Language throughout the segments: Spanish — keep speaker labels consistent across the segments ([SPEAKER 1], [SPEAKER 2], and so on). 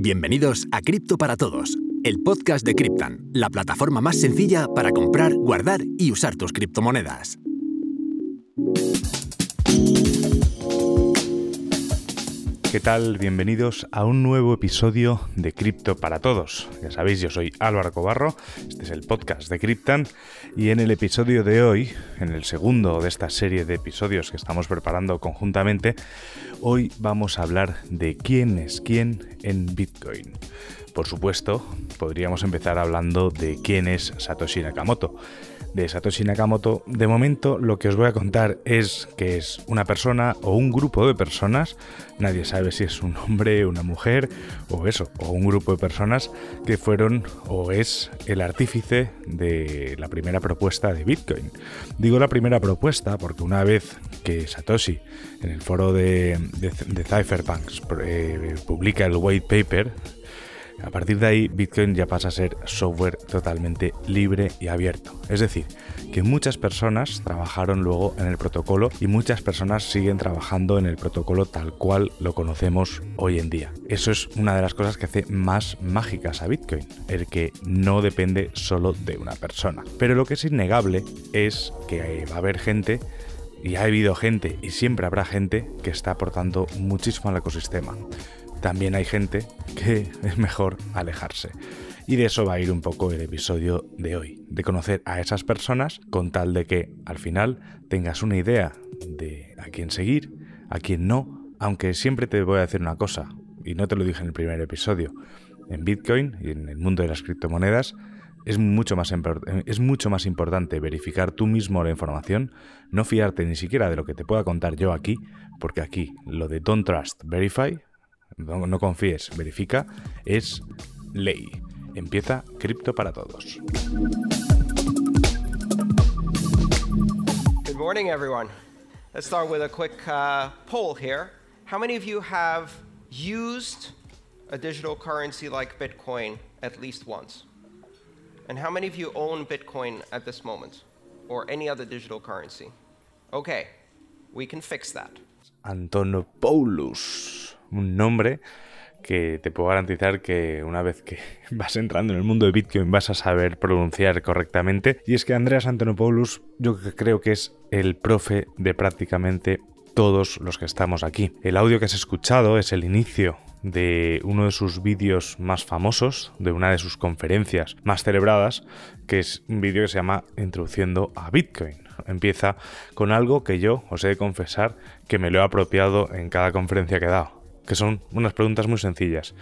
[SPEAKER 1] Bienvenidos a Cripto para Todos, el podcast de Cryptan, la plataforma más sencilla para comprar, guardar y usar tus criptomonedas.
[SPEAKER 2] ¿Qué tal? Bienvenidos a un nuevo episodio de Cripto para Todos. Ya sabéis, yo soy Álvaro Cobarro, este es el podcast de Cryptan y en el episodio de hoy, en el segundo de esta serie de episodios que estamos preparando conjuntamente, hoy vamos a hablar de quién es quién en Bitcoin. Por supuesto, podríamos empezar hablando de quién es Satoshi Nakamoto de Satoshi Nakamoto, de momento lo que os voy a contar es que es una persona o un grupo de personas, nadie sabe si es un hombre, una mujer o eso, o un grupo de personas que fueron o es el artífice de la primera propuesta de Bitcoin. Digo la primera propuesta porque una vez que Satoshi en el foro de, Cypherpunks eh, publica el white paper, a partir de ahí, Bitcoin ya pasa a ser software totalmente libre y abierto. Es decir, que muchas personas trabajaron luego en el protocolo y muchas personas siguen trabajando en el protocolo tal cual lo conocemos hoy en día. Eso es una de las cosas que hace más mágicas a Bitcoin, el que no depende solo de una persona. Pero lo que es innegable es que va a haber gente y ha habido gente y siempre habrá gente que está aportando muchísimo al ecosistema también hay gente que es mejor alejarse. Y de eso va a ir un poco el episodio de hoy, de conocer a esas personas con tal de que al final tengas una idea de a quién seguir, a quién no, aunque siempre te voy a decir una cosa, y no te lo dije en el primer episodio, en Bitcoin y en el mundo de las criptomonedas es mucho más, es mucho más importante verificar tú mismo la información, no fiarte ni siquiera de lo que te pueda contar yo aquí, porque aquí lo de don't trust, verify no, no confíes, verifica, es ley. Empieza Cripto para Todos.
[SPEAKER 3] Good morning, everyone. Let's start with a quick uh, poll here. How many of you have used a digital currency like Bitcoin at least once? And how many of you own Bitcoin at this moment or any other digital currency? Okay, we can fix that.
[SPEAKER 2] Antonopoulos. Un nombre que te puedo garantizar que una vez que vas entrando en el mundo de Bitcoin vas a saber pronunciar correctamente. Y es que Andreas Antonopoulos yo creo que es el profe de prácticamente todos los que estamos aquí. El audio que has escuchado es el inicio de uno de sus vídeos más famosos, de una de sus conferencias más celebradas, que es un vídeo que se llama Introduciendo a Bitcoin. Empieza con algo que yo os he de confesar que me lo he apropiado en cada conferencia que he dado que son unas preguntas muy sencillas.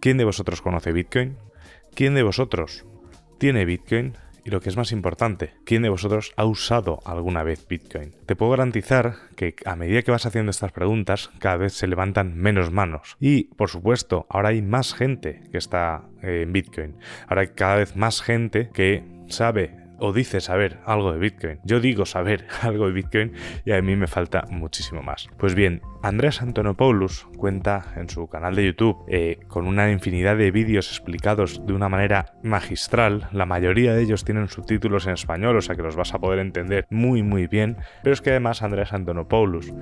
[SPEAKER 2] ¿Quién de vosotros conoce Bitcoin? ¿Quién de vosotros tiene Bitcoin? Y lo que es más importante, ¿quién de vosotros ha usado alguna vez Bitcoin? Te puedo garantizar que a medida que vas haciendo estas preguntas, cada vez se levantan menos manos. Y, por supuesto, ahora hay más gente que está eh, en Bitcoin. Ahora hay cada vez más gente que sabe o dice saber algo de Bitcoin. Yo digo saber algo de Bitcoin y a mí me falta muchísimo más. Pues bien, Andrés Antonopoulos cuenta en su canal de YouTube eh, con una infinidad de vídeos explicados de una manera magistral. La mayoría de ellos tienen subtítulos en español, o sea que los vas a poder entender muy muy bien. Pero es que además Andrés Antonopoulos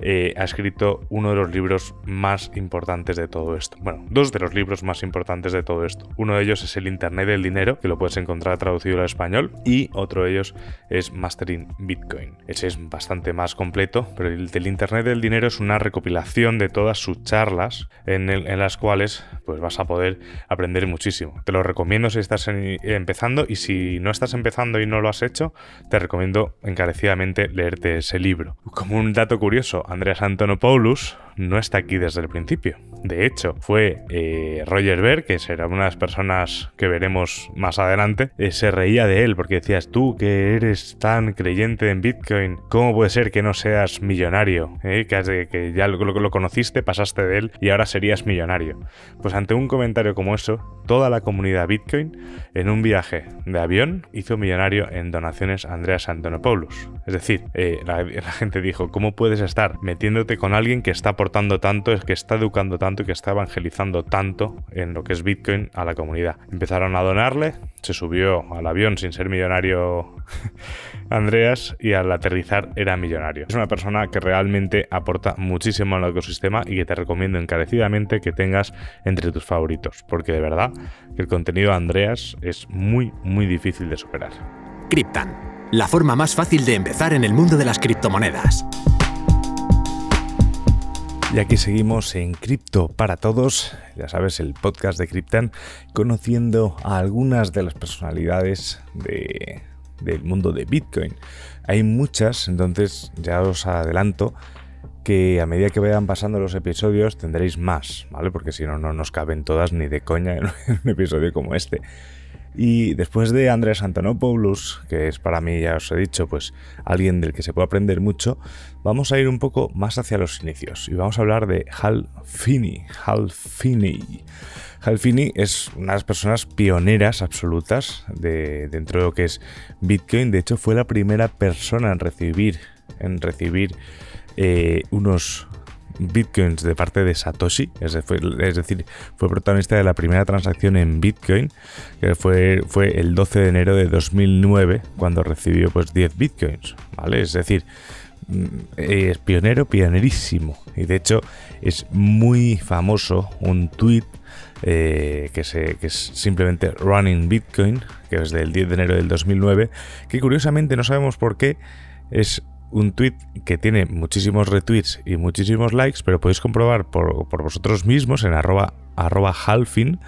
[SPEAKER 2] eh, ha escrito uno de los libros más importantes de todo esto. Bueno, dos de los libros más importantes de todo esto. Uno de ellos es El Internet del Dinero, que lo puedes encontrar traducido al español, y otro de ellos es Mastering Bitcoin. Ese es bastante más completo, pero el del Internet del Dinero es una recopilación de todas sus charlas en, las cuales pues vas a poder aprender muchísimo. Te lo recomiendo si estás empezando y si no estás empezando y no lo has hecho, te recomiendo encarecidamente leerte ese libro. Como un dato curioso, Andreas Antonopoulos no está aquí desde el principio. De hecho, fue eh, Roger Ver, que será una de las personas que veremos más adelante, eh, se reía de él porque decías tú que eres tan creyente en Bitcoin, ¿cómo puede ser que no seas millonario? Eh, que, ya lo, conociste, pasaste de él y ahora serías millonario. Pues ante un comentario como eso, toda la comunidad Bitcoin en un viaje de avión hizo millonario en donaciones a Andreas Antonopoulos. Es decir, la gente dijo, ¿cómo puedes estar metiéndote con alguien que está por tanto, es que está educando tanto y que está evangelizando tanto en lo que es Bitcoin a la comunidad. Empezaron a donarle, se subió al avión sin ser millonario Andreas y al aterrizar era millonario. Es una persona que realmente aporta muchísimo al ecosistema y que te recomiendo encarecidamente que tengas entre tus favoritos, porque de verdad que el contenido de Andreas es muy, muy difícil de superar.
[SPEAKER 1] Cryptan, la forma más fácil de empezar en el mundo de las criptomonedas.
[SPEAKER 2] Y aquí seguimos en Cripto para Todos, ya sabes, el podcast de Cryptan, conociendo a algunas de las personalidades del mundo de Bitcoin. Hay muchas, entonces ya os adelanto que a medida que vayan pasando los episodios tendréis más, ¿vale? Porque si no, no nos caben todas ni de coña en un episodio como este. Y después de Andrés Antonopoulos, que es para mí, ya os he dicho, pues alguien del que se puede aprender mucho, vamos a ir un poco más hacia los inicios y vamos a hablar de Hal Finney. Hal Finney. Hal Finney es una de las personas pioneras absolutas de, dentro de lo que es Bitcoin. De hecho, fue la primera persona en recibir, en recibir eh, unos bitcoins de parte de Satoshi, es, decir, fue protagonista de la primera transacción en bitcoin, que fue, el 12 de enero de 2009, cuando recibió pues 10 bitcoins, ¿vale? Es decir, mm, es pionero, pionerísimo. Y de hecho es muy famoso un tweet eh, que, que, es simplemente Running Bitcoin, que es del 10 de enero del 2009, que curiosamente no sabemos por qué es un tweet que tiene muchísimos retweets y muchísimos likes, pero podéis comprobar por, vosotros mismos en arroba, halfin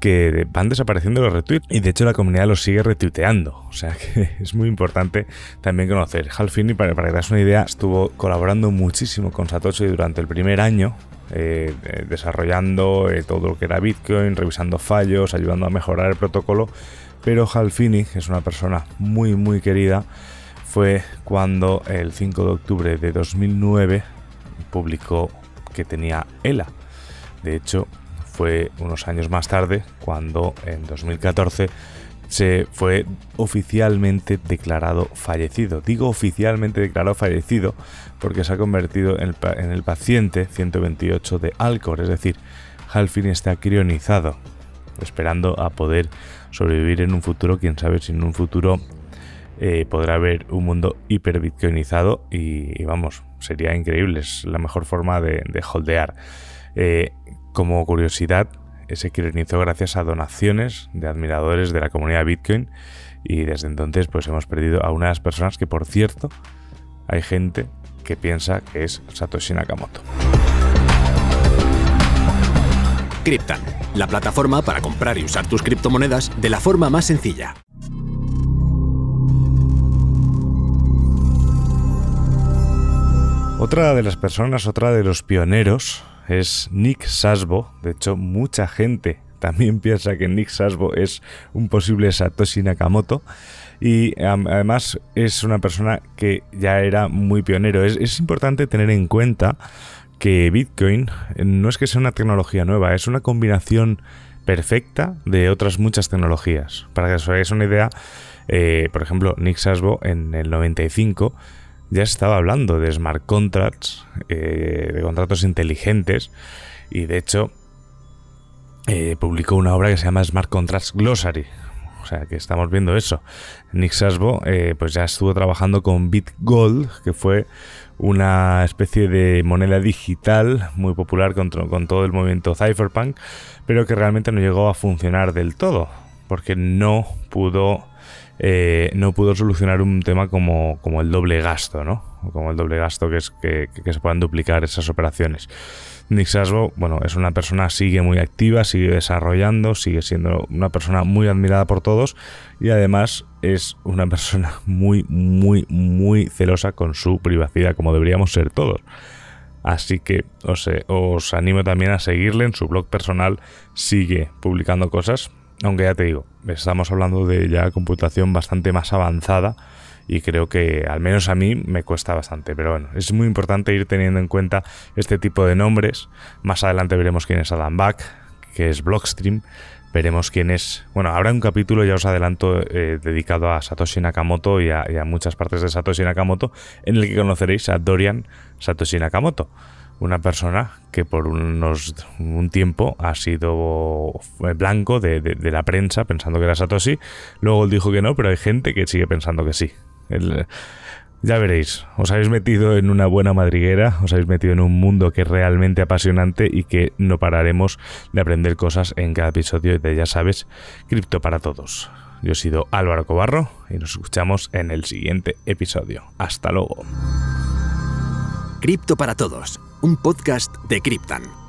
[SPEAKER 2] que van desapareciendo los retweets y de hecho la comunidad los sigue retuiteando. O sea que es muy importante también conocer. Halfin, para, para que te das una idea, estuvo colaborando muchísimo con Satoshi durante el primer año, eh, eh, desarrollando eh, todo lo que era Bitcoin, revisando fallos, ayudando a mejorar el protocolo. Pero Halfini es una persona muy muy querida fue cuando el 5 de octubre de 2009 publicó que tenía ELA. De hecho, fue unos años más tarde cuando en 2014 se fue oficialmente declarado fallecido. Digo oficialmente declarado fallecido porque se ha convertido en el, paciente 128 de Alcor, es decir, Halfin está crionizado, esperando a poder sobrevivir en un futuro, quién sabe si en un futuro eh, podrá haber un mundo hiper bitcoinizado y, vamos, sería increíble, es la mejor forma de, holdear. Eh, como curiosidad, se crionizó gracias a donaciones de admiradores de la comunidad Bitcoin y desde entonces pues hemos perdido a una de las personas que por cierto hay gente que piensa que es Satoshi Nakamoto.
[SPEAKER 1] Cryptan, la plataforma para comprar y usar tus criptomonedas de la forma más sencilla.
[SPEAKER 2] Otra de las personas, otra de los pioneros es Nick Sasbo. De hecho, mucha gente también piensa que Nick Sasbo es un posible Satoshi Nakamoto. Y además es una persona que ya era muy pionero. Es, importante tener en cuenta que Bitcoin no es que sea una tecnología nueva, es una combinación perfecta de otras muchas tecnologías. Para que os hagáis una idea, eh, por ejemplo, Nick Sasbo en el 95 ya se estaba hablando de smart contracts, eh, de contratos inteligentes, y de hecho eh, publicó una obra que se llama Smart Contracts Glossary. O sea que estamos viendo eso. Nick Sasbo eh, pues ya estuvo trabajando con BitGold, que fue una especie de moneda digital muy popular con, con todo el movimiento cypherpunk, pero que realmente no llegó a funcionar del todo, porque no pudo eh, no pudo solucionar un tema como, como, el doble gasto, ¿no? Como el doble gasto que es que, se puedan duplicar esas operaciones. Nick Sasbo, bueno, es una persona, sigue muy activa, sigue desarrollando, sigue siendo una persona muy admirada por todos y además es una persona muy, muy, muy celosa con su privacidad, como deberíamos ser todos. Así que os, os animo también a seguirle en su blog personal, sigue publicando cosas aunque ya te digo, estamos hablando de ya computación bastante más avanzada y creo que al menos a mí me cuesta bastante. Pero bueno, es muy importante ir teniendo en cuenta este tipo de nombres. Más adelante veremos quién es Adam Back, que es Blockstream. Veremos quién es. Bueno, habrá un capítulo, ya os adelanto, eh, dedicado a Satoshi Nakamoto y a, muchas partes de Satoshi Nakamoto, en el que conoceréis a Dorian Satoshi Nakamoto una persona que por unos un tiempo ha sido blanco de, de, la prensa pensando que era Satoshi. Luego él dijo que no, pero hay gente que sigue pensando que sí. ya veréis, os habéis metido en una buena madriguera, os habéis metido en un mundo que es realmente apasionante y que no pararemos de aprender cosas en cada episodio de Ya sabes, Cripto para Todos. Yo he sido Álvaro Cobarro y nos escuchamos en el siguiente episodio. Hasta luego.
[SPEAKER 1] Cripto para Todos, un podcast de Cryptan.